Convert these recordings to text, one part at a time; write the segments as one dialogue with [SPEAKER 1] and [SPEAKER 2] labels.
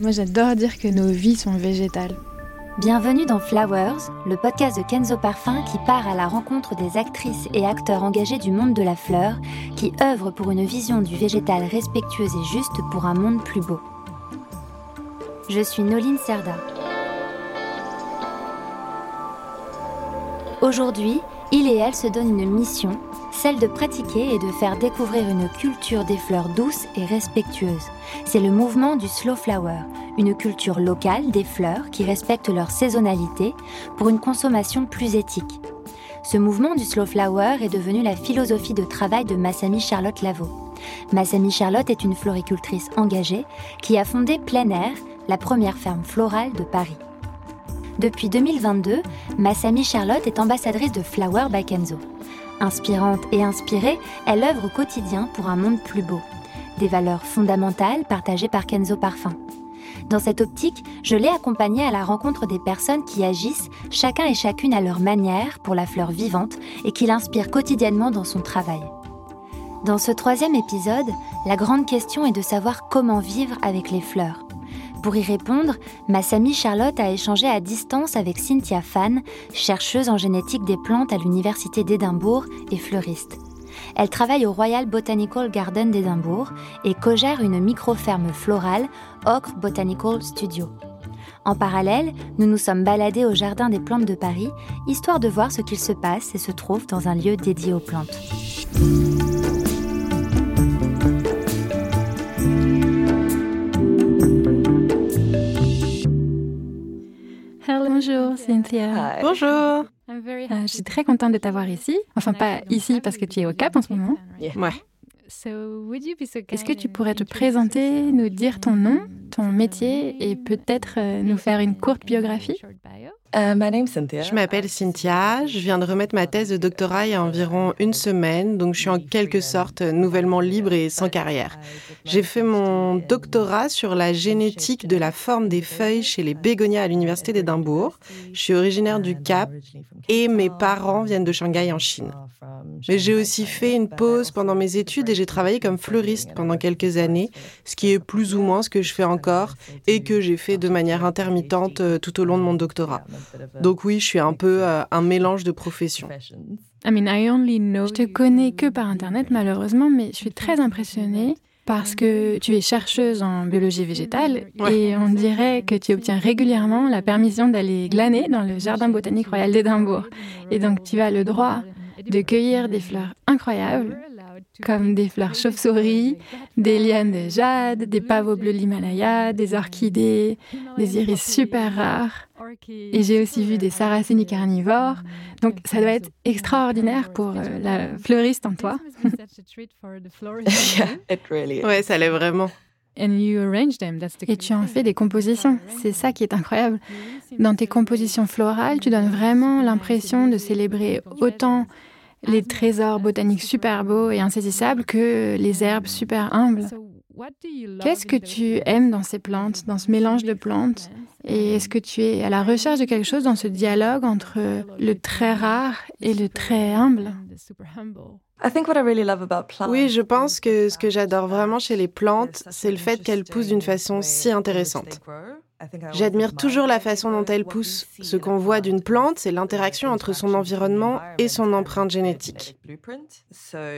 [SPEAKER 1] Moi, j'adore dire que nos vies sont végétales.
[SPEAKER 2] Bienvenue dans Flowers, le podcast de Kenzo Parfum qui part à la rencontre des actrices et acteurs engagés du monde de la fleur, qui œuvrent pour une vision du végétal respectueuse et juste pour un monde plus beau. Je suis Noline Serda. Aujourd'hui, il et elle se donnent une mission, celle de pratiquer et de faire découvrir une culture des fleurs douces et respectueuses. C'est le mouvement du Slow Flower, une culture locale des fleurs qui respectent leur saisonnalité pour une consommation plus éthique. Ce mouvement du Slow Flower est devenu la philosophie de travail de Massami Charlotte Lavaux. Massami Charlotte est une floricultrice engagée qui a fondé Plein Air, la première ferme florale de Paris. Depuis 2022, Massami Charlotte est ambassadrice de Flower by Kenzo. Inspirante et inspirée, elle œuvre au quotidien pour un monde plus beau. Des valeurs fondamentales partagées par Kenzo Parfum. Dans cette optique, je l'ai accompagnée à la rencontre des personnes qui agissent, chacun et chacune à leur manière, pour la fleur vivante et qui l'inspirent quotidiennement dans son travail. Dans ce troisième épisode, la grande question est de savoir comment vivre avec les fleurs. Pour y répondre, ma Samy Charlotte a échangé à distance avec Cynthia Fan, chercheuse en génétique des plantes à l'Université d'Édimbourg et fleuriste. Elle travaille au Royal Botanical Garden d'Édimbourg et co-gère une micro-ferme florale, Ocre Botanical Studio. En parallèle, nous nous sommes baladés au Jardin des plantes de Paris, histoire de voir ce qu'il se passe et se trouve dans un lieu dédié aux plantes.
[SPEAKER 1] Bonjour Cynthia.
[SPEAKER 3] Bonjour.
[SPEAKER 1] Euh, je suis très contente de t'avoir ici. Enfin, pas ici parce que tu es au Cap en ce moment.
[SPEAKER 3] Ouais.
[SPEAKER 1] Est-ce que tu pourrais te présenter, nous dire ton nom, ton métier et peut-être euh, nous faire une courte biographie?
[SPEAKER 3] euh, je m'appelle Cynthia, je viens de remettre ma thèse de doctorat il y a environ une semaine, donc je suis en quelque sorte nouvellement libre et sans carrière. J'ai fait mon doctorat sur la génétique de la forme des feuilles chez les bégonias à l'université d'Édimbourg. Je suis originaire du Cap et mes parents viennent de Shanghai en Chine. Mais j'ai aussi fait une pause pendant mes études et j'ai travaillé comme fleuriste pendant quelques années, ce qui est plus ou moins ce que je fais encore et que j'ai fait de manière intermittente euh, tout au long de mon doctorat. Donc oui, je suis un peu euh, un mélange de professions.
[SPEAKER 1] I mean, I only know... Je te connais que par Internet malheureusement, mais je suis très impressionnée parce que tu es chercheuse en biologie végétale et on dirait que tu obtiens régulièrement la permission d'aller glaner dans le Jardin botanique royal d'Édimbourg. Et donc tu as le droit de cueillir des fleurs incroyables, comme des fleurs chauves-souris, des lianes de jade, des pavots bleus de l'Himalaya, des orchidées, des iris super rares. Et j'ai aussi vu des sarracénies carnivores. Donc ça doit être extraordinaire pour euh, la fleuriste en toi.
[SPEAKER 3] ouais, ça l'est vraiment.
[SPEAKER 1] Et tu en fais des compositions. C'est ça qui est incroyable. Dans tes compositions florales, tu donnes vraiment l'impression de célébrer autant les trésors botaniques super beaux et insaisissables que les herbes super humbles. Qu'est-ce que tu aimes dans ces plantes, dans ce mélange de plantes? Et est-ce que tu es à la recherche de quelque chose dans ce dialogue entre le très rare et le très humble?
[SPEAKER 3] Oui, je pense que ce que j'adore vraiment chez les plantes, c'est le fait qu'elles poussent d'une façon si intéressante. J'admire toujours la façon dont elle pousse. Ce qu'on voit d'une plante, c'est l'interaction entre son environnement et son empreinte génétique.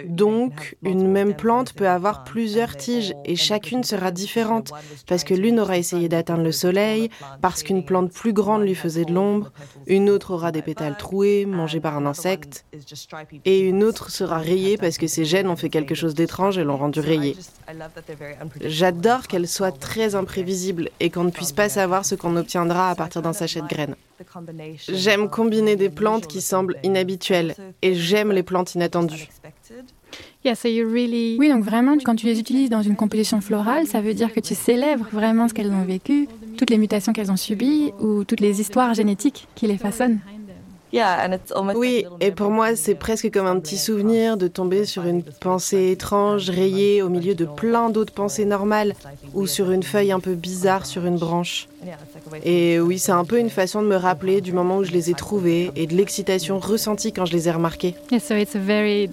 [SPEAKER 3] Donc, une même plante peut avoir plusieurs tiges et chacune sera différente parce que l'une aura essayé d'atteindre le soleil, parce qu'une plante plus grande lui faisait de l'ombre, une autre aura des pétales troués, mangés par un insecte, et une autre sera rayée parce que ses gènes ont fait quelque chose d'étrange et l'ont rendue rayée. J'adore qu'elle soit très imprévisible et qu'on ne puisse pas savoir ce qu'on obtiendra à partir d'un sachet de graines. J'aime combiner des plantes qui semblent inhabituelles et j'aime les plantes inattendues.
[SPEAKER 1] Oui, donc vraiment, quand tu les utilises dans une composition florale, ça veut dire que tu célèbres vraiment ce qu'elles ont vécu, toutes les mutations qu'elles ont subies ou toutes les histoires génétiques qui les façonnent.
[SPEAKER 3] Oui, et pour moi, c'est presque comme un petit souvenir de tomber sur une pensée étrange, rayée au milieu de plein d'autres pensées normales, ou sur une feuille un peu bizarre sur une branche. Et oui, c'est un peu une façon de me rappeler du moment où je les ai trouvées et de l'excitation ressentie quand je les ai remarquées.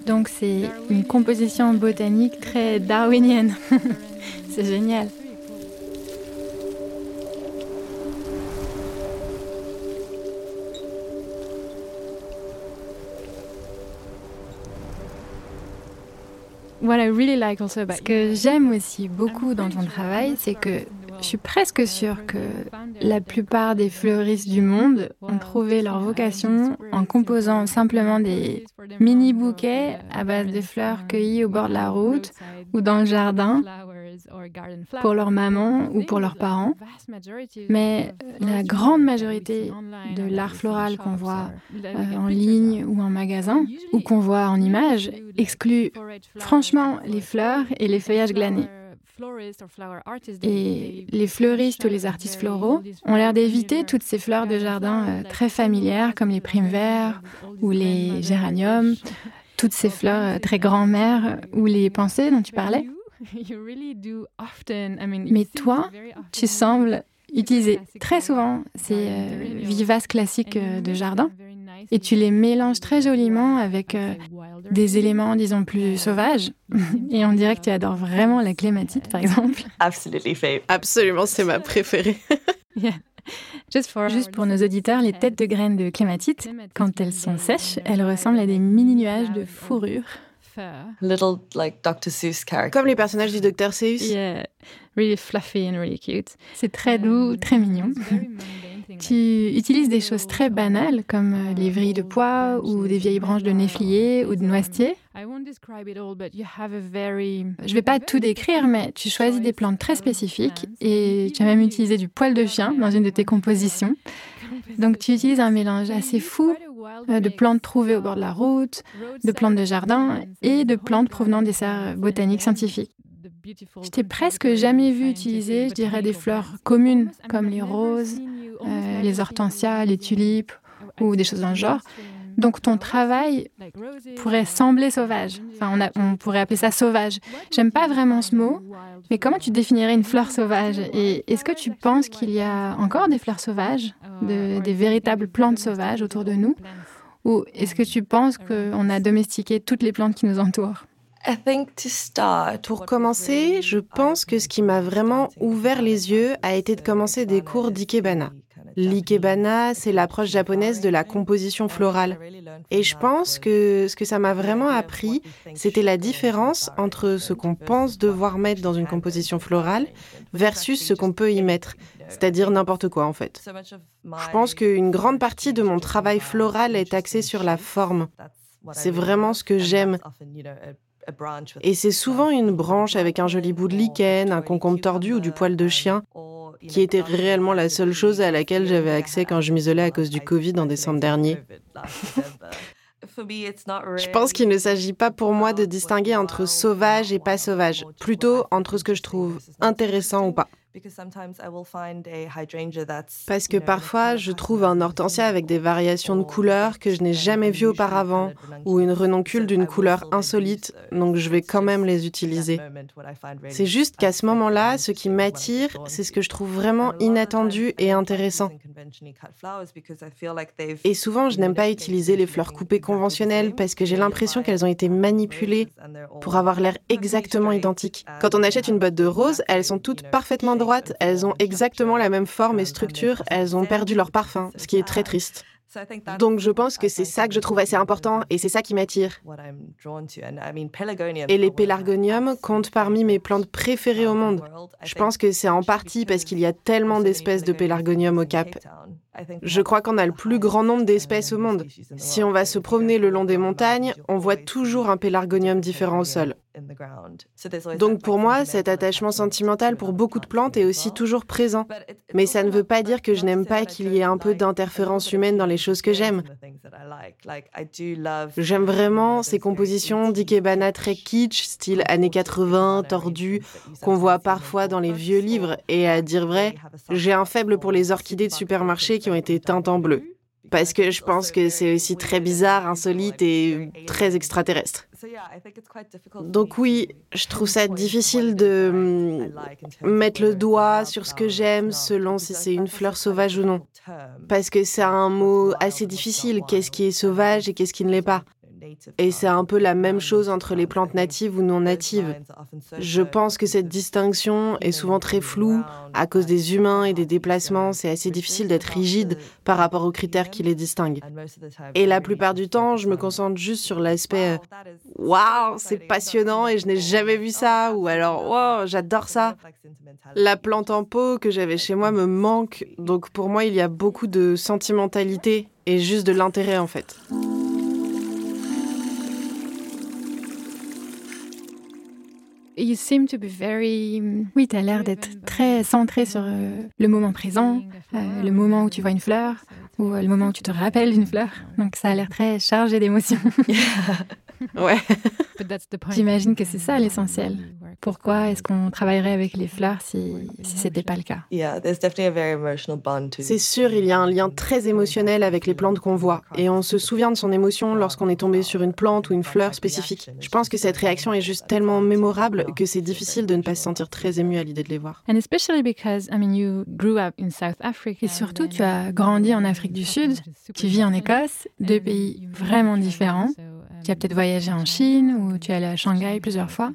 [SPEAKER 1] Donc c'est une composition botanique très darwinienne. c'est génial. Ce que j'aime aussi beaucoup dans ton travail, c'est que je suis presque sûre que la plupart des fleuristes du monde ont trouvé leur vocation en composant simplement des mini bouquets à base de fleurs cueillies au bord de la route ou dans le jardin pour leur maman ou pour leurs parents. Mais la grande majorité de l'art floral qu'on voit euh, en ligne ou en magasin ou qu'on voit en images exclut franchement les fleurs et les feuillages glanés. Et les fleuristes ou les artistes floraux ont l'air d'éviter toutes ces fleurs de jardin euh, très familières comme les primes verts ou les géraniums, toutes ces fleurs euh, très grand-mères ou les pensées dont tu parlais. Mais toi, tu sembles utiliser très souvent ces euh, vivaces classiques de jardin et tu les mélanges très joliment avec euh, des éléments, disons, plus sauvages. et on dirait que tu adores vraiment la clématite, par exemple.
[SPEAKER 3] Absolument, c'est ma préférée.
[SPEAKER 1] Juste pour nos auditeurs, les têtes de graines de clématite, quand elles sont sèches, elles ressemblent à des mini nuages de fourrure.
[SPEAKER 3] Little like Dr. Seuss Comme les personnages du Dr. Seuss.
[SPEAKER 1] Yeah, really fluffy and really cute. C'est très doux, très mignon. Tu utilises des choses très banales comme euh, les vrilles de pois ou des vieilles branches de néflier ou de noisetier. Je ne vais pas tout décrire, mais tu choisis des plantes très spécifiques et tu as même utilisé du poil de chien dans une de tes compositions. Donc tu utilises un mélange assez fou euh, de plantes trouvées au bord de la route, de plantes de jardin et de plantes provenant des serres botaniques scientifiques. Je t'ai presque jamais vu utiliser, je dirais, des fleurs communes comme les roses, euh, les hortensias, les tulipes ou des choses dans le genre. Donc ton travail pourrait sembler sauvage. Enfin, on, pourrait appeler ça sauvage. J'aime pas vraiment ce mot, mais comment tu définirais une fleur sauvage? Et est-ce que tu penses qu'il y a encore des fleurs sauvages, des véritables plantes sauvages autour de nous? Ou est-ce que tu penses qu'on a domestiqué toutes les plantes qui nous entourent?
[SPEAKER 3] Pour commencer, je pense que ce qui m'a vraiment ouvert les yeux a été de commencer des cours d'ikebana. L'ikebana, c'est l'approche japonaise de la composition florale. Et je pense que ce que ça m'a vraiment appris, c'était la différence entre ce qu'on pense devoir mettre dans une composition florale versus ce qu'on peut y mettre, c'est-à-dire n'importe quoi en fait. Je pense qu'une grande partie de mon travail floral est axée sur la forme. C'est vraiment ce que j'aime. Et c'est souvent une branche avec un joli bout de lichen, un concombre tordu ou du poil de chien qui était réellement la seule chose à laquelle j'avais accès quand je m'isolais à cause du Covid en décembre dernier. Je pense qu'il ne s'agit pas pour moi de distinguer entre sauvage et pas sauvage, plutôt entre ce que je trouve intéressant ou pas. Parce que parfois, je trouve un hortensia avec des variations de couleurs que je n'ai jamais vues auparavant, ou une renoncule d'une couleur insolite, donc je vais quand même les utiliser. C'est juste qu'à ce moment-là, ce qui m'attire, c'est ce que je trouve vraiment inattendu et intéressant. Et souvent, je n'aime pas utiliser les fleurs coupées conventionnelles parce que j'ai l'impression qu'elles ont été manipulées pour avoir l'air exactement identiques. Quand on achète une botte de roses, elles sont toutes parfaitement elles ont exactement la même forme et structure, elles ont perdu leur parfum, ce qui est très triste. Donc je pense que c'est ça que je trouve assez important et c'est ça qui m'attire. Et les pélargoniums comptent parmi mes plantes préférées au monde. Je pense que c'est en partie parce qu'il y a tellement d'espèces de pélargonium au Cap. Je crois qu'on a le plus grand nombre d'espèces au monde. Si on va se promener le long des montagnes, on voit toujours un pélargonium différent au sol. Donc pour moi, cet attachement sentimental pour beaucoup de plantes est aussi toujours présent. Mais ça ne veut pas dire que je n'aime pas qu'il y ait un peu d'interférence humaine dans les choses que j'aime. J'aime vraiment ces compositions d'ikebana très kitsch, style années 80, tordues, qu'on voit parfois dans les vieux livres. Et à dire vrai, j'ai un faible pour les orchidées de supermarché qui ont été teintes en bleu parce que je pense que c'est aussi très bizarre, insolite et très extraterrestre. Donc oui, je trouve ça difficile de mettre le doigt sur ce que j'aime selon si c'est une fleur sauvage ou non. Parce que c'est un mot assez difficile, qu'est-ce qui est sauvage et qu'est-ce qui ne l'est pas? Et c'est un peu la même chose entre les plantes natives ou non natives. Je pense que cette distinction est souvent très floue à cause des humains et des déplacements. C'est assez difficile d'être rigide par rapport aux critères qui les distinguent. Et la plupart du temps, je me concentre juste sur l'aspect Waouh, c'est passionnant et je n'ai jamais vu ça ou alors Wow, j'adore ça. La plante en pot que j'avais chez moi me manque, donc pour moi il y a beaucoup de sentimentalité et juste de l'intérêt en fait.
[SPEAKER 1] You seem to be very... Oui, tu as l'air d'être très centré sur euh, le moment présent, euh, le moment où tu vois une fleur, ou euh, le moment où tu te rappelles d'une fleur. Donc ça a l'air très chargé d'émotions.
[SPEAKER 3] ouais.
[SPEAKER 1] J'imagine que c'est ça l'essentiel. Pourquoi est-ce qu'on travaillerait avec les fleurs si, si ce n'était pas le cas?
[SPEAKER 3] C'est sûr, il y a un lien très émotionnel avec les plantes qu'on voit. Et on se souvient de son émotion lorsqu'on est tombé sur une plante ou une fleur spécifique. Je pense que cette réaction est juste tellement mémorable que c'est difficile de ne pas se sentir très ému à l'idée de les voir.
[SPEAKER 1] Et surtout, tu as grandi en Afrique du Sud, tu vis en Écosse, deux pays vraiment différents. Tu as peut-être voyagé en Chine ou tu es allé à Shanghai plusieurs fois.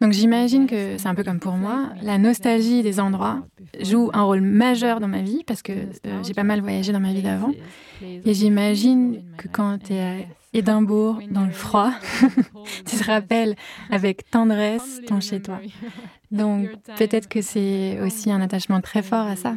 [SPEAKER 1] Donc j'imagine que c'est un peu comme pour moi. La nostalgie des endroits joue un rôle majeur dans ma vie parce que euh, j'ai pas mal voyagé dans ma vie d'avant. Et j'imagine que quand tu es à Édimbourg, dans le froid, tu te rappelles avec tendresse ton chez-toi. Donc peut-être que c'est aussi un attachement très fort à ça.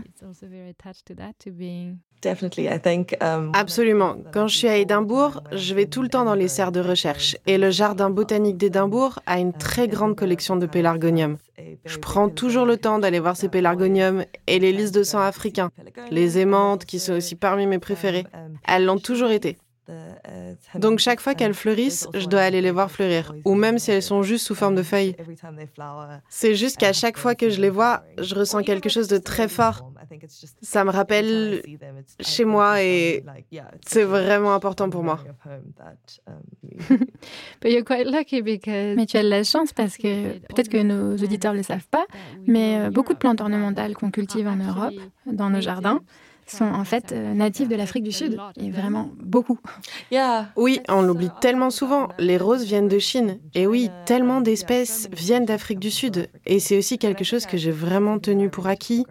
[SPEAKER 3] Um, Absolument. Quand je suis à Édimbourg, je vais tout le temps dans les serres de recherche. Et le jardin botanique d'Édimbourg a une très grande collection de pélargoniums. Je prends toujours le temps d'aller voir ces pélargoniums et les lys de sang africains. Les aimantes, qui sont aussi parmi mes préférées. Elles l'ont toujours été. Donc chaque fois qu'elles fleurissent, je dois aller les voir fleurir, ou même si elles sont juste sous forme de feuilles. C'est juste qu'à chaque fois que je les vois, je ressens quelque chose de très fort. Ça me rappelle chez moi et c'est vraiment important pour moi.
[SPEAKER 1] Mais tu as de la chance parce que peut-être que nos auditeurs ne le savent pas, mais euh, beaucoup de plantes ornementales qu'on cultive en Europe, dans nos jardins, sont en fait euh, natifs de l'Afrique du Sud, et vraiment beaucoup.
[SPEAKER 3] Oui, on l'oublie tellement souvent, les roses viennent de Chine. Et oui, tellement d'espèces viennent d'Afrique du Sud. Et c'est aussi quelque chose que j'ai vraiment tenu pour acquis,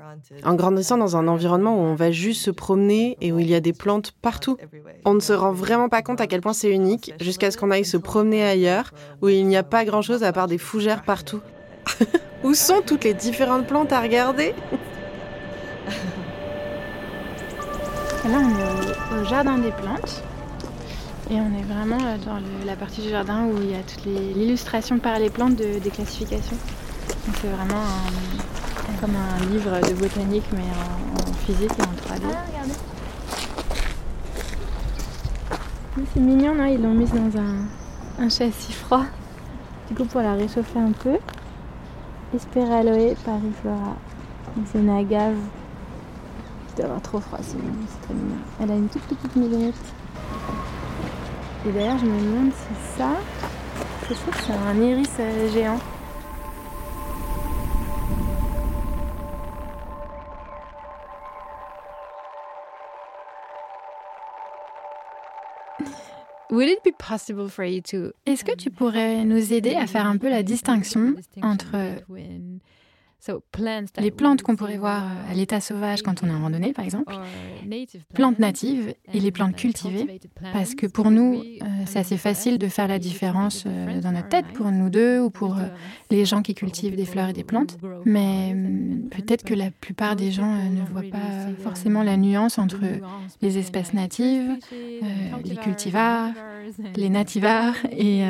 [SPEAKER 3] en grandissant dans un environnement où on va juste se promener et où il y a des plantes partout. On ne se rend vraiment pas compte à quel point c'est unique, jusqu'à ce qu'on aille se promener ailleurs, où il n'y a pas grand-chose à part des fougères partout. où sont toutes les différentes plantes à regarder?
[SPEAKER 1] Là, on est au, jardin des plantes. Et on est vraiment euh, dans la partie du jardin où il y a toute l'illustration par les plantes de, des classifications. Donc c'est vraiment comme un livre de botanique mais en, physique et en 3D. Ah, regardez. C'est mignon, non Ils l'ont mise dans un, un, châssis froid. Du coup pour la réchauffer un peu. Esperaloe pariflora. C'est une agave doit avoir trop froid, c'est très mignon. Elle a une toute petite maisonnette. Et d'ailleurs, je me demande si ça, c'est ça, c'est un iris euh, géant. Est-ce que tu pourrais nous aider à faire un peu la distinction entre les plantes qu'on pourrait voir euh, à l'état sauvage quand on est en randonnée, par exemple, plantes natives et les plantes cultivées, parce que pour nous, euh, c'est assez facile de faire la différence euh, dans notre tête, pour nous deux ou pour les gens qui cultivent des fleurs et des plantes, mais hum, peut-être que la plupart des gens ne voient pas forcément la nuance entre les espèces natives, les cultivars, les nativars et,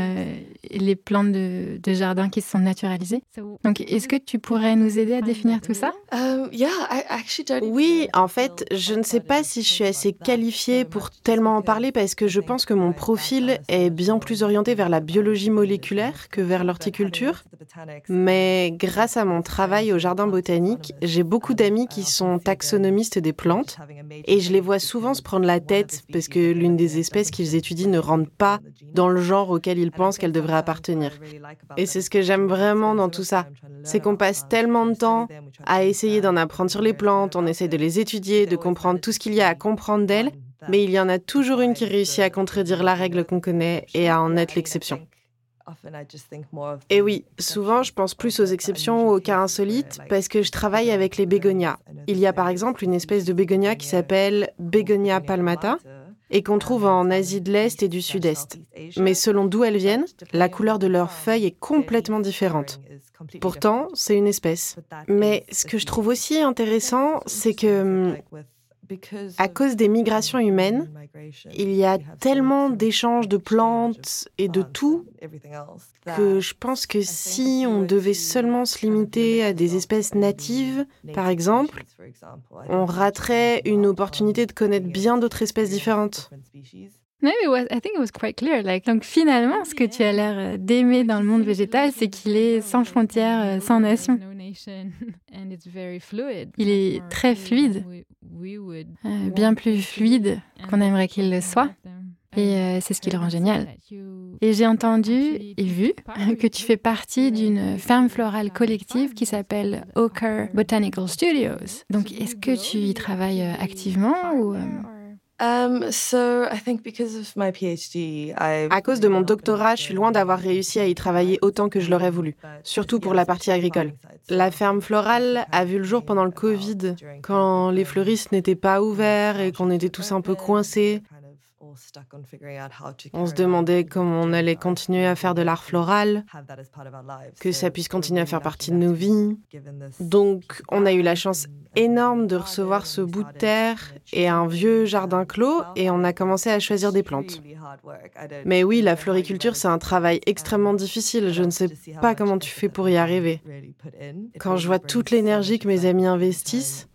[SPEAKER 1] les plantes de, de jardin qui se sont naturalisées. Donc, est-ce que tu pourrais nous aider à définir tout ça
[SPEAKER 3] euh, Oui, en fait, je ne sais pas si je suis assez qualifiée pour tellement en parler parce que je pense que mon profil est bien plus orienté vers la biologie moléculaire que vers l'horticulture. Mais grâce à mon travail au jardin botanique, j'ai beaucoup d'amis qui sont taxonomistes des plantes et je les vois souvent se prendre la tête parce que l'une des espèces qu'ils étudient ne rentre pas dans le genre auquel ils pensent qu'elle devrait appartenir. Et c'est ce que j'aime vraiment dans tout ça, c'est qu'on passe tellement de temps à essayer d'en apprendre sur les plantes, on essaie de les étudier, de comprendre tout ce qu'il y a à comprendre d'elles, mais il y en a toujours une qui réussit à contredire la règle qu'on connaît et à en être l'exception. Et oui, souvent je pense plus aux exceptions ou aux cas insolites parce que je travaille avec les bégonias. Il y a par exemple une espèce de bégonia qui s'appelle Bégonia palmata et qu'on trouve en Asie de l'Est et du Sud-Est. Mais selon d'où elles viennent, la couleur de leurs feuilles est complètement différente. Pourtant, c'est une espèce. Mais ce que je trouve aussi intéressant, c'est que à cause des migrations humaines, il y a tellement d'échanges de plantes et de tout que je pense que si on devait seulement se limiter à des espèces natives, par exemple, on raterait une opportunité de connaître bien d'autres espèces différentes.
[SPEAKER 1] No, it was, I think it was quite clear. Like, donc finalement, ce que tu as l'air euh, d'aimer dans le monde végétal, c'est qu'il est sans frontières, euh, sans nation. Il est très fluide, euh, bien plus fluide qu'on aimerait qu'il le soit. Et c'est ce qui le rend génial. Et j'ai entendu et vu que tu fais partie d'une ferme florale collective qui s'appelle Oker Botanical Studios. Donc, est-ce que tu y travailles activement ou
[SPEAKER 3] à cause de mon doctorat, je suis loin d'avoir réussi à y travailler autant que je l'aurais voulu, surtout pour la partie agricole. La ferme florale a vu le jour pendant le Covid, quand les fleuristes n'étaient pas ouverts et qu'on était tous un peu coincés. On se demandait comment on allait continuer à faire de l'art floral, que ça puisse continuer à faire partie de nos vies. Donc, on a eu la chance énorme de recevoir ce bout de terre et un vieux jardin clos et on a commencé à choisir des plantes. Mais oui, la floriculture, c'est un travail extrêmement difficile. Je ne sais pas comment tu fais pour y arriver. Quand je vois toute l'énergie que mes amis investissent,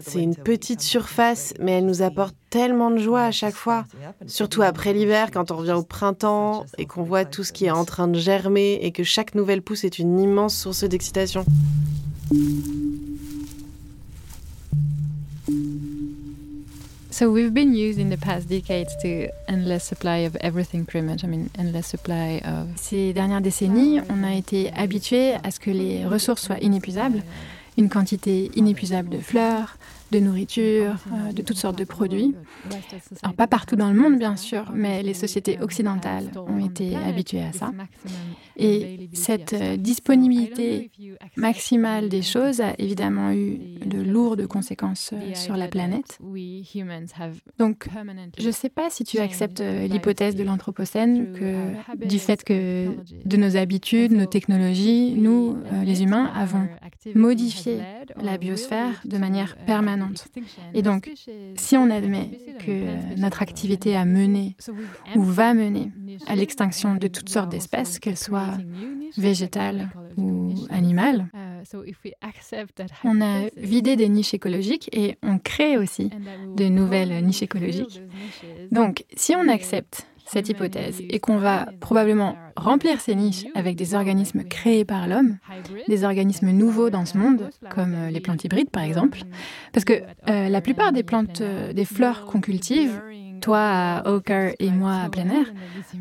[SPEAKER 3] c'est une petite surface, mais elle nous apporte tellement de joie à chaque fois. Surtout après l'hiver, quand on revient au printemps et qu'on voit tout ce qui est en train de germer et que chaque nouvelle pousse est une immense source d'excitation.
[SPEAKER 1] So we've been used in the past decades to endless supply of everything pretty much. I mean, endless supply of. Ces dernières décennies, on a été habitué à ce que les ressources soient inépuisables une quantité inépuisable de fleurs, de nourriture, euh, de toutes sortes de produits. Alors pas partout dans le monde bien sûr, mais les sociétés occidentales ont été habituées à ça. Et cette euh, disponibilité maximale des choses a évidemment eu de lourdes conséquences euh, sur la planète. Donc je ne sais pas si tu acceptes l'hypothèse de l'Anthropocène que du fait que de nos habitudes, nos technologies, nous, les humains, avons modifié la biosphère de manière permanente et donc, si on admet que notre activité a mené ou va mener à l'extinction de toutes sortes d'espèces, qu'elles soient végétales ou animales, on a vidé des niches écologiques et on crée aussi de nouvelles niches écologiques. Donc, si on accepte cette hypothèse et qu'on va probablement remplir ces niches avec des organismes créés par l'homme, des organismes nouveaux dans ce monde, comme euh, les plantes hybrides par exemple, parce que euh, la plupart des plantes, euh, des fleurs qu'on cultive, toi à Oker et moi à plein air,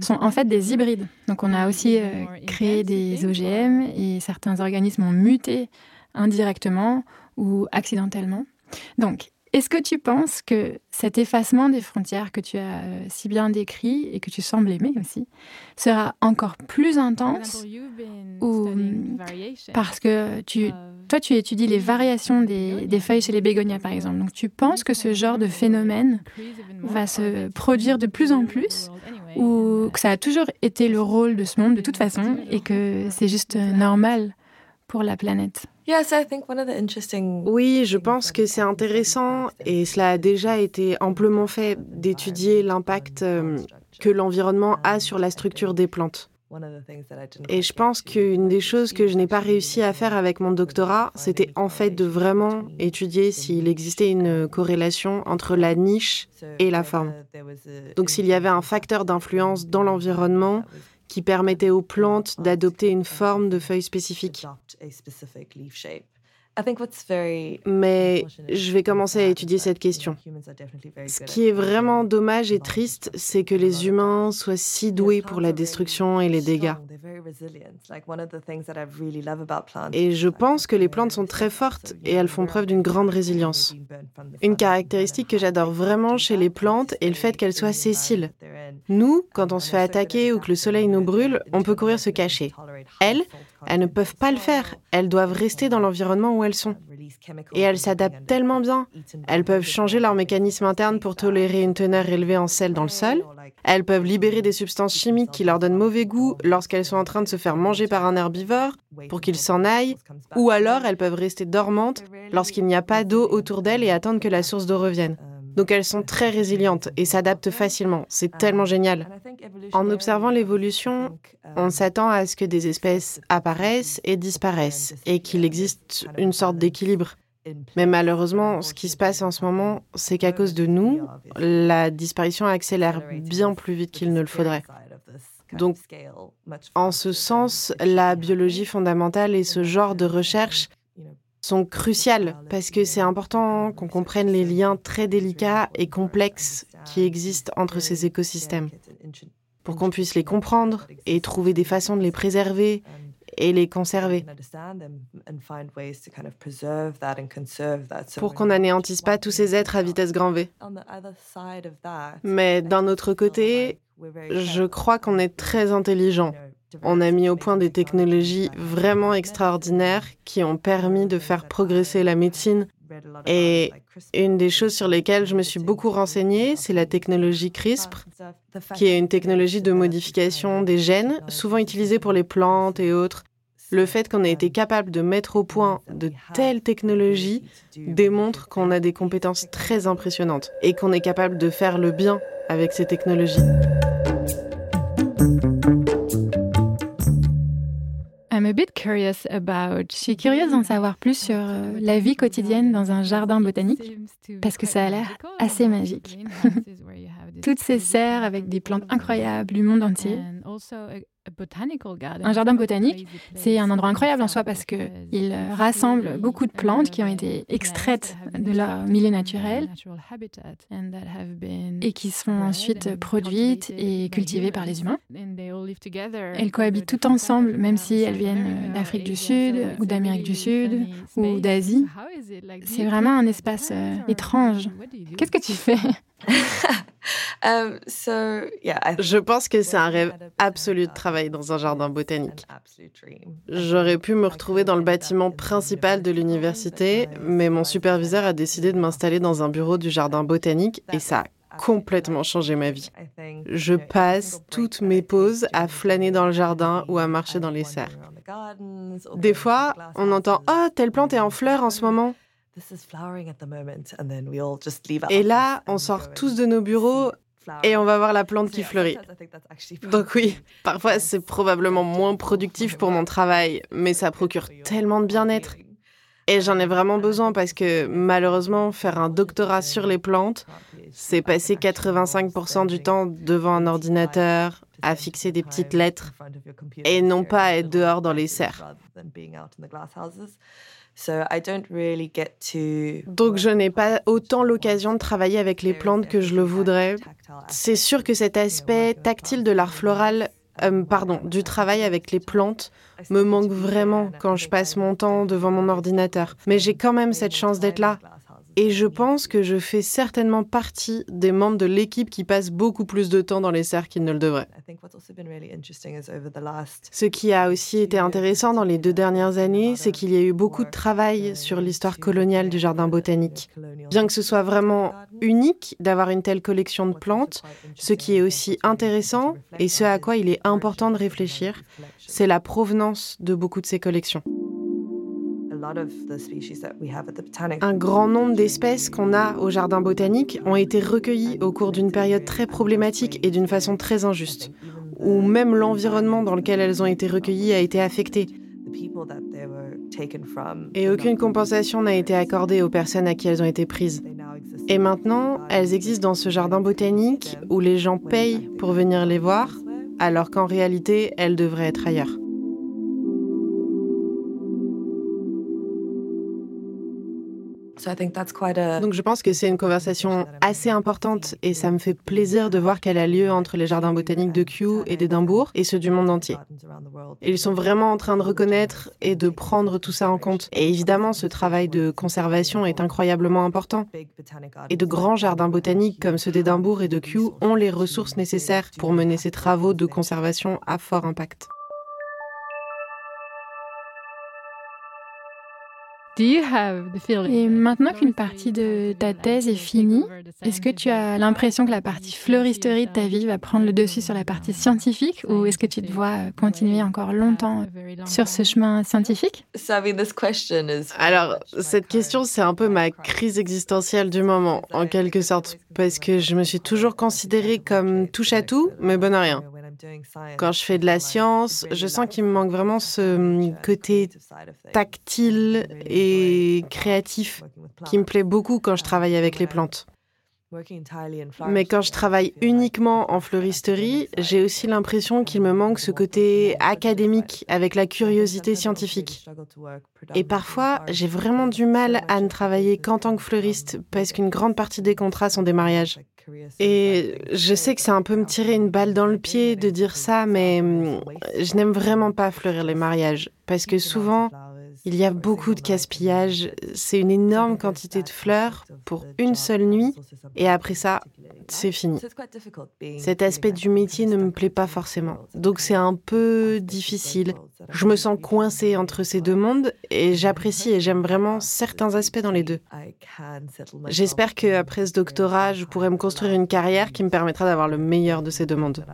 [SPEAKER 1] sont en fait des hybrides. Donc on a aussi créé des OGM et certains organismes ont muté indirectement ou accidentellement. Donc est-ce que tu penses que cet effacement des frontières que tu as euh, si bien décrit et que tu sembles aimer aussi sera encore plus intense ou parce que tu, toi tu étudies les variations des, des feuilles chez les bégonias par exemple. Donc tu penses que ce genre de phénomène va se produire de plus en plus ou que ça a toujours été le rôle de ce monde de toute façon et que c'est juste normal pour la planète
[SPEAKER 3] oui, je pense que c'est intéressant et cela a déjà été amplement fait d'étudier l'impact euh, que l'environnement a sur la structure des plantes. Et je pense qu'une des choses que je n'ai pas réussi à faire avec mon doctorat, c'était en fait de vraiment étudier s'il existait une corrélation entre la niche et la forme. Donc s'il y avait un facteur d'influence dans l'environnement qui permettait aux plantes d'adopter une forme de feuille spécifique. Mais je vais commencer à étudier cette question. Ce qui est vraiment dommage et triste, c'est que les humains soient si doués pour la destruction et les dégâts. Et je pense que les plantes sont très fortes et elles font preuve d'une grande résilience. Une caractéristique que j'adore vraiment chez les plantes est le fait qu'elles soient sessiles. Nous, quand on se fait attaquer ou que le soleil nous brûle, on peut courir se cacher. Elles, elles ne peuvent pas le faire. Elles doivent rester dans l'environnement où sont. Et elles s'adaptent tellement bien. Elles peuvent changer leur mécanisme interne pour tolérer une teneur élevée en sel dans le sol. Elles peuvent libérer des substances chimiques qui leur donnent mauvais goût lorsqu'elles sont en train de se faire manger par un herbivore pour qu'ils s'en aillent. Ou alors elles peuvent rester dormantes lorsqu'il n'y a pas d'eau autour d'elles et attendre que la source d'eau revienne. Donc elles sont très résilientes et s'adaptent facilement. C'est tellement génial. En observant l'évolution, on s'attend à ce que des espèces apparaissent et disparaissent et qu'il existe une sorte d'équilibre. Mais malheureusement, ce qui se passe en ce moment, c'est qu'à cause de nous, la disparition accélère bien plus vite qu'il ne le faudrait. Donc, en ce sens, la biologie fondamentale et ce genre de recherche sont cruciales parce que c'est important qu'on comprenne les liens très délicats et complexes qui existent entre ces écosystèmes pour qu'on puisse les comprendre et trouver des façons de les préserver et les conserver. Pour qu'on n'anéantisse pas tous ces êtres à vitesse grand V. Mais d'un autre côté, je crois qu'on est très intelligent on a mis au point des technologies vraiment extraordinaires qui ont permis de faire progresser la médecine. Et une des choses sur lesquelles je me suis beaucoup renseignée, c'est la technologie CRISPR, qui est une technologie de modification des gènes, souvent utilisée pour les plantes et autres. Le fait qu'on ait été capable de mettre au point de telles technologies démontre qu'on a des compétences très impressionnantes et qu'on est capable de faire le bien avec ces technologies.
[SPEAKER 1] I'm a bit curious. Je suis curieuse d'en savoir plus sur euh, la vie quotidienne dans un jardin botanique parce que ça a l'air assez magique. Toutes ces serres avec des plantes incroyables du monde entier. Un jardin botanique, c'est un endroit incroyable en soi parce qu'il rassemble beaucoup de plantes qui ont été extraites de leur milieu naturel et qui sont ensuite produites et cultivées par les humains. Elles cohabitent toutes ensemble, même si elles viennent d'Afrique du Sud ou d'Amérique du Sud ou d'Asie. C'est vraiment un espace euh, étrange. Qu'est-ce que tu fais?
[SPEAKER 3] Um, Je pense que c'est un rêve absolu de travailler dans un jardin botanique. J'aurais pu me retrouver dans le bâtiment principal de l'université, mais mon superviseur a décidé de m'installer dans un bureau du jardin botanique et ça a complètement changé ma vie. Je passe toutes mes pauses à flâner dans le jardin ou à marcher dans les serres. Des fois, on entend ⁇ Oh, telle plante est en fleurs en ce moment !⁇ et là, on sort tous de nos bureaux et on va voir la plante qui fleurit. Donc oui, parfois c'est probablement moins productif pour mon travail, mais ça procure tellement de bien-être. Et j'en ai vraiment besoin parce que malheureusement, faire un doctorat sur les plantes, c'est passer 85% du temps devant un ordinateur, à fixer des petites lettres, et non pas être dehors dans les serres. Donc je n'ai pas autant l'occasion de travailler avec les plantes que je le voudrais. C'est sûr que cet aspect tactile de l'art floral, euh, pardon, du travail avec les plantes me manque vraiment quand je passe mon temps devant mon ordinateur. Mais j'ai quand même cette chance d'être là. Et je pense que je fais certainement partie des membres de l'équipe qui passent beaucoup plus de temps dans les serres qu'ils ne le devraient. Ce qui a aussi été intéressant dans les deux dernières années, c'est qu'il y a eu beaucoup de travail sur l'histoire coloniale du jardin botanique. Bien que ce soit vraiment unique d'avoir une telle collection de plantes, ce qui est aussi intéressant et ce à quoi il est important de réfléchir, c'est la provenance de beaucoup de ces collections. Un grand nombre d'espèces qu'on a au jardin botanique ont été recueillies au cours d'une période très problématique et d'une façon très injuste, où même l'environnement dans lequel elles ont été recueillies a été affecté. Et aucune compensation n'a été accordée aux personnes à qui elles ont été prises. Et maintenant, elles existent dans ce jardin botanique où les gens payent pour venir les voir, alors qu'en réalité, elles devraient être ailleurs. Donc je pense que c'est une conversation assez importante et ça me fait plaisir de voir qu'elle a lieu entre les jardins botaniques de Kew et d'Édimbourg et ceux du monde entier. ils sont vraiment en train de reconnaître et de prendre tout ça en compte. Et évidemment, ce travail de conservation est incroyablement important. Et de grands jardins botaniques comme ceux d'Édimbourg et de Kew ont les ressources nécessaires pour mener ces travaux de conservation à fort impact.
[SPEAKER 1] Et maintenant qu'une partie de ta thèse est finie, est-ce que tu as l'impression que la partie fleuristerie de ta vie va prendre le dessus sur la partie scientifique ou est-ce que tu te vois continuer encore longtemps sur ce chemin scientifique?
[SPEAKER 3] Alors, cette question, c'est un peu ma crise existentielle du moment, en quelque sorte, parce que je me suis toujours considérée comme touche à tout, mais bonne à rien. Quand je fais de la science, je sens qu'il me manque vraiment ce hum, côté tactile et créatif qui me plaît beaucoup quand je travaille avec les plantes. Mais quand je travaille uniquement en fleuristerie, j'ai aussi l'impression qu'il me manque ce côté académique avec la curiosité scientifique. Et parfois, j'ai vraiment du mal à ne travailler qu'en tant que fleuriste parce qu'une grande partie des contrats sont des mariages. Et je sais que c'est un peu me tirer une balle dans le pied de dire ça, mais hum, je n'aime vraiment pas fleurir les mariages parce que souvent, il y a beaucoup de casse-pillage. C'est une énorme quantité de fleurs pour une seule nuit et après ça, c'est fini. Cet aspect du métier ne me plaît pas forcément. Donc c'est un peu difficile. Je me sens coincée entre ces deux mondes et j'apprécie et j'aime vraiment certains aspects dans les deux. J'espère qu'après ce doctorat, je pourrai me construire une carrière qui me permettra d'avoir le meilleur de ces deux mondes.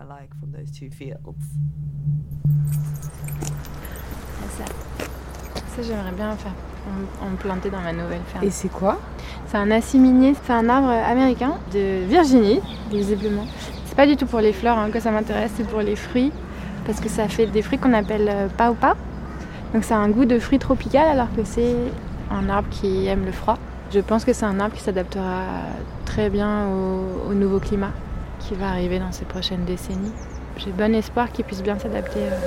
[SPEAKER 1] Ça, j'aimerais bien faire en, planter dans ma nouvelle ferme.
[SPEAKER 3] Et c'est quoi?
[SPEAKER 1] C'est un assiminier, c'est un arbre américain de Virginie, visiblement. C'est pas du tout pour les fleurs hein, que ça m'intéresse, c'est pour les fruits, parce que ça fait des fruits qu'on appelle euh, pao pao. Donc ça a un goût de fruit tropical alors que c'est un arbre qui aime le froid. Je pense que c'est un arbre qui s'adaptera très bien au, nouveau climat qui va arriver dans ces prochaines décennies. J'ai bon espoir qu'il puisse bien s'adapter. Euh.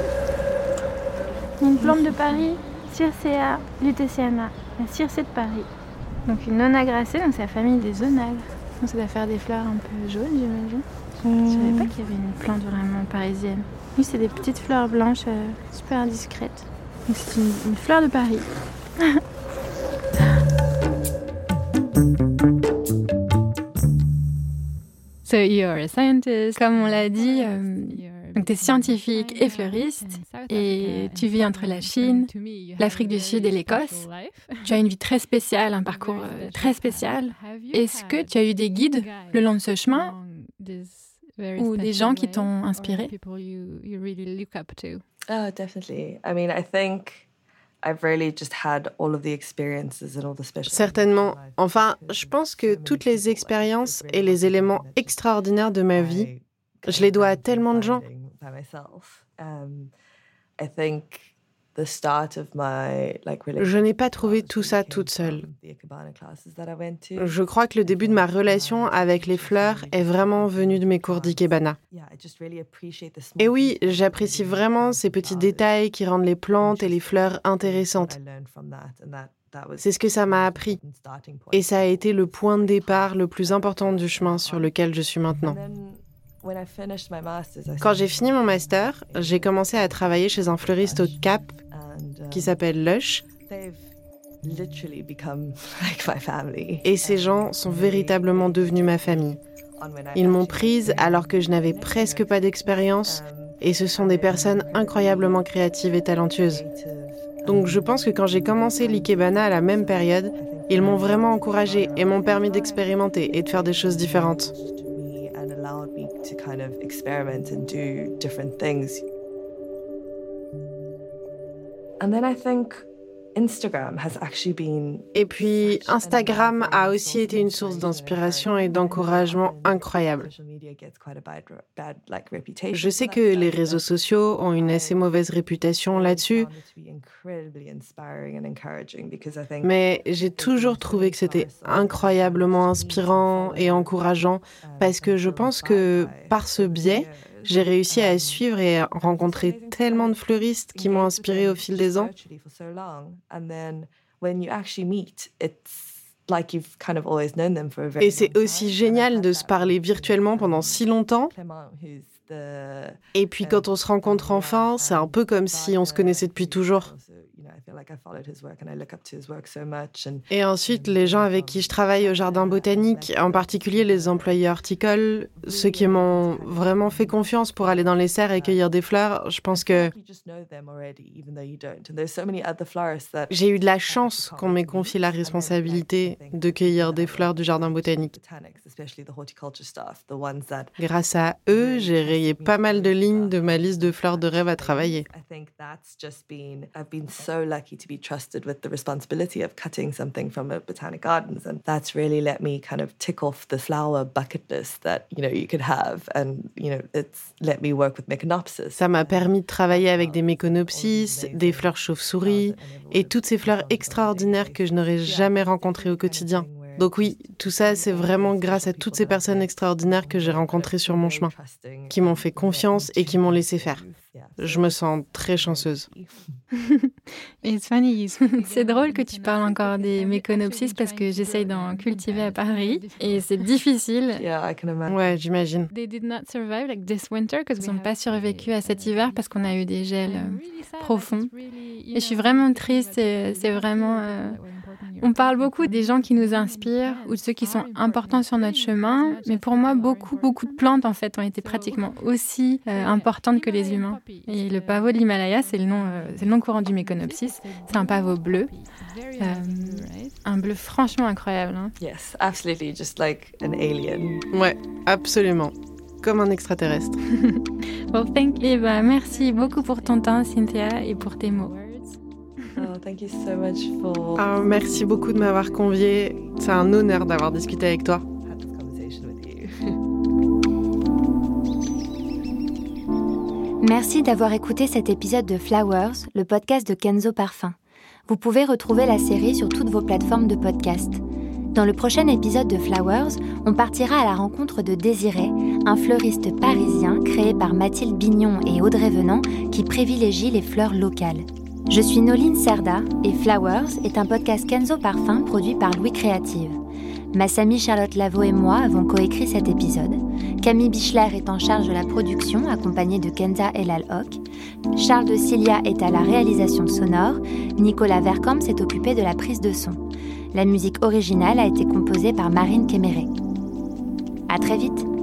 [SPEAKER 1] Une plante de Paris? Circea lutefiana, la circée de Paris. Donc une onagracée, donc c'est la famille des onagres. Donc ça doit faire des fleurs un peu jaunes, j'imagine. Je ne savais pas qu'il y avait une plante vraiment parisienne. Oui, c'est des petites fleurs blanches euh, super discrètes. Donc c'est une, fleur de Paris. so you're a scientist. Comme on l'a dit, euh, donc tu es scientifique et fleuriste et tu vis entre la Chine, l'Afrique du Sud et l'Écosse. Tu as une vie très spéciale, un parcours euh, très spécial. Est-ce que tu as eu des guides le long de ce chemin ou des gens qui t'ont inspiré?
[SPEAKER 4] Oh, definitely. I mean, I think I've really just had all of the experiences and all the special
[SPEAKER 3] Certainement. Enfin, je pense que toutes les expériences et les éléments extraordinaires de ma vie, je les dois à tellement de gens. Um, je n'ai pas trouvé tout ça toute seule. Je crois que le début de ma relation avec les fleurs est vraiment venu de mes cours d'Ikebana. Et oui, j'apprécie vraiment ces petits détails qui rendent les plantes et les fleurs intéressantes. C'est ce que ça m'a appris. Et ça a été le point de départ le plus important du chemin sur lequel je suis maintenant. Quand j'ai fini mon master, j'ai commencé à travailler chez un fleuriste au Cap qui s'appelle Lush. Et ces gens sont véritablement devenus ma famille. Ils m'ont prise alors que je n'avais presque pas d'expérience et ce sont des personnes incroyablement créatives et talentueuses. Donc je pense que quand j'ai commencé l'Ikebana à la même période, ils m'ont vraiment encouragée et m'ont permis d'expérimenter et de faire des choses différentes to kind of experiment and do different things. And then I think et puis, Instagram a aussi été une source d'inspiration et d'encouragement incroyable. Je sais que les réseaux sociaux ont une assez mauvaise réputation là-dessus, mais j'ai toujours trouvé que c'était incroyablement inspirant et encourageant parce que je pense que par ce biais, j'ai réussi à suivre et à rencontrer tellement de fleuristes qui m'ont inspiré au fil des ans. Et c'est aussi génial de se parler virtuellement pendant si longtemps. Et puis quand on se rencontre enfin, c'est un peu comme si on se connaissait depuis toujours. Et ensuite, les gens avec qui je travaille au jardin botanique, en particulier les employés horticoles, ceux qui m'ont vraiment fait confiance pour aller dans les serres et cueillir des fleurs, je pense que j'ai eu de la chance qu'on m'ait confié la responsabilité de cueillir des fleurs du jardin botanique. Grâce à eux, j'ai rayé pas mal de lignes de ma liste de fleurs de rêve à travailler
[SPEAKER 4] lucky to be trusted with the responsibility of cutting something from a botanic gardens and that's really let me kind of tick off the flower bucket list that you know you could have and you know it's let me work with Meconopsis.
[SPEAKER 3] Ça m'a permis de travailler avec des Meconopsis, des fleurs chauves-souris et toutes ces fleurs extraordinaires que je n'aurais jamais rencontrées au quotidien. Donc oui, tout ça, c'est vraiment grâce à toutes ces personnes extraordinaires que j'ai rencontrées sur mon chemin, qui m'ont fait confiance et qui m'ont laissé faire. Je me sens très chanceuse.
[SPEAKER 1] c'est drôle que tu parles encore des méconopsis parce que j'essaye d'en cultiver à Paris et c'est difficile.
[SPEAKER 3] Ouais, j'imagine.
[SPEAKER 1] Ils n'ont pas survécu à cet hiver parce qu'on a eu des gels euh, profonds. Et je suis vraiment triste. C'est vraiment. Euh, on parle beaucoup des gens qui nous inspirent ou de ceux qui sont importants sur notre chemin, mais pour moi, beaucoup, beaucoup de plantes en fait ont été pratiquement aussi euh, importantes que les humains. Et le pavot de l'Himalaya, c'est le nom, euh, c'est le nom courant du Méconopsis. C'est un pavot bleu, euh, un bleu franchement incroyable. Hein.
[SPEAKER 4] Yes, absolutely, just like an alien.
[SPEAKER 3] Ouais, absolument, comme un extraterrestre.
[SPEAKER 1] well, thank you. Bah, merci beaucoup pour ton temps, Cynthia, et pour tes mots.
[SPEAKER 4] Oh, thank you so much for...
[SPEAKER 3] Ah, merci beaucoup de m'avoir convié. C'est un honneur d'avoir discuté avec toi.
[SPEAKER 2] Merci d'avoir écouté cet épisode de Flowers, le podcast de Kenzo Parfum. Vous pouvez retrouver la série sur toutes vos plateformes de podcast. Dans le prochain épisode de Flowers, on partira à la rencontre de Désiré, un fleuriste parisien créé par Mathilde Bignon et Audrey Venant qui privilégie les fleurs locales. Je suis Noline Serda et Flowers est un podcast Kenzo Parfum produit par Louis Créative. Massami Charlotte Lavaux et moi avons coécrit cet épisode. Camille Bichler est en charge de la production, accompagnée de Kenza Elal Hock. Charles de Cilia est à la réalisation sonore. Nicolas Vercamp s'est occupé de la prise de son. La musique originale a été composée par Marine Kéméré. À très vite!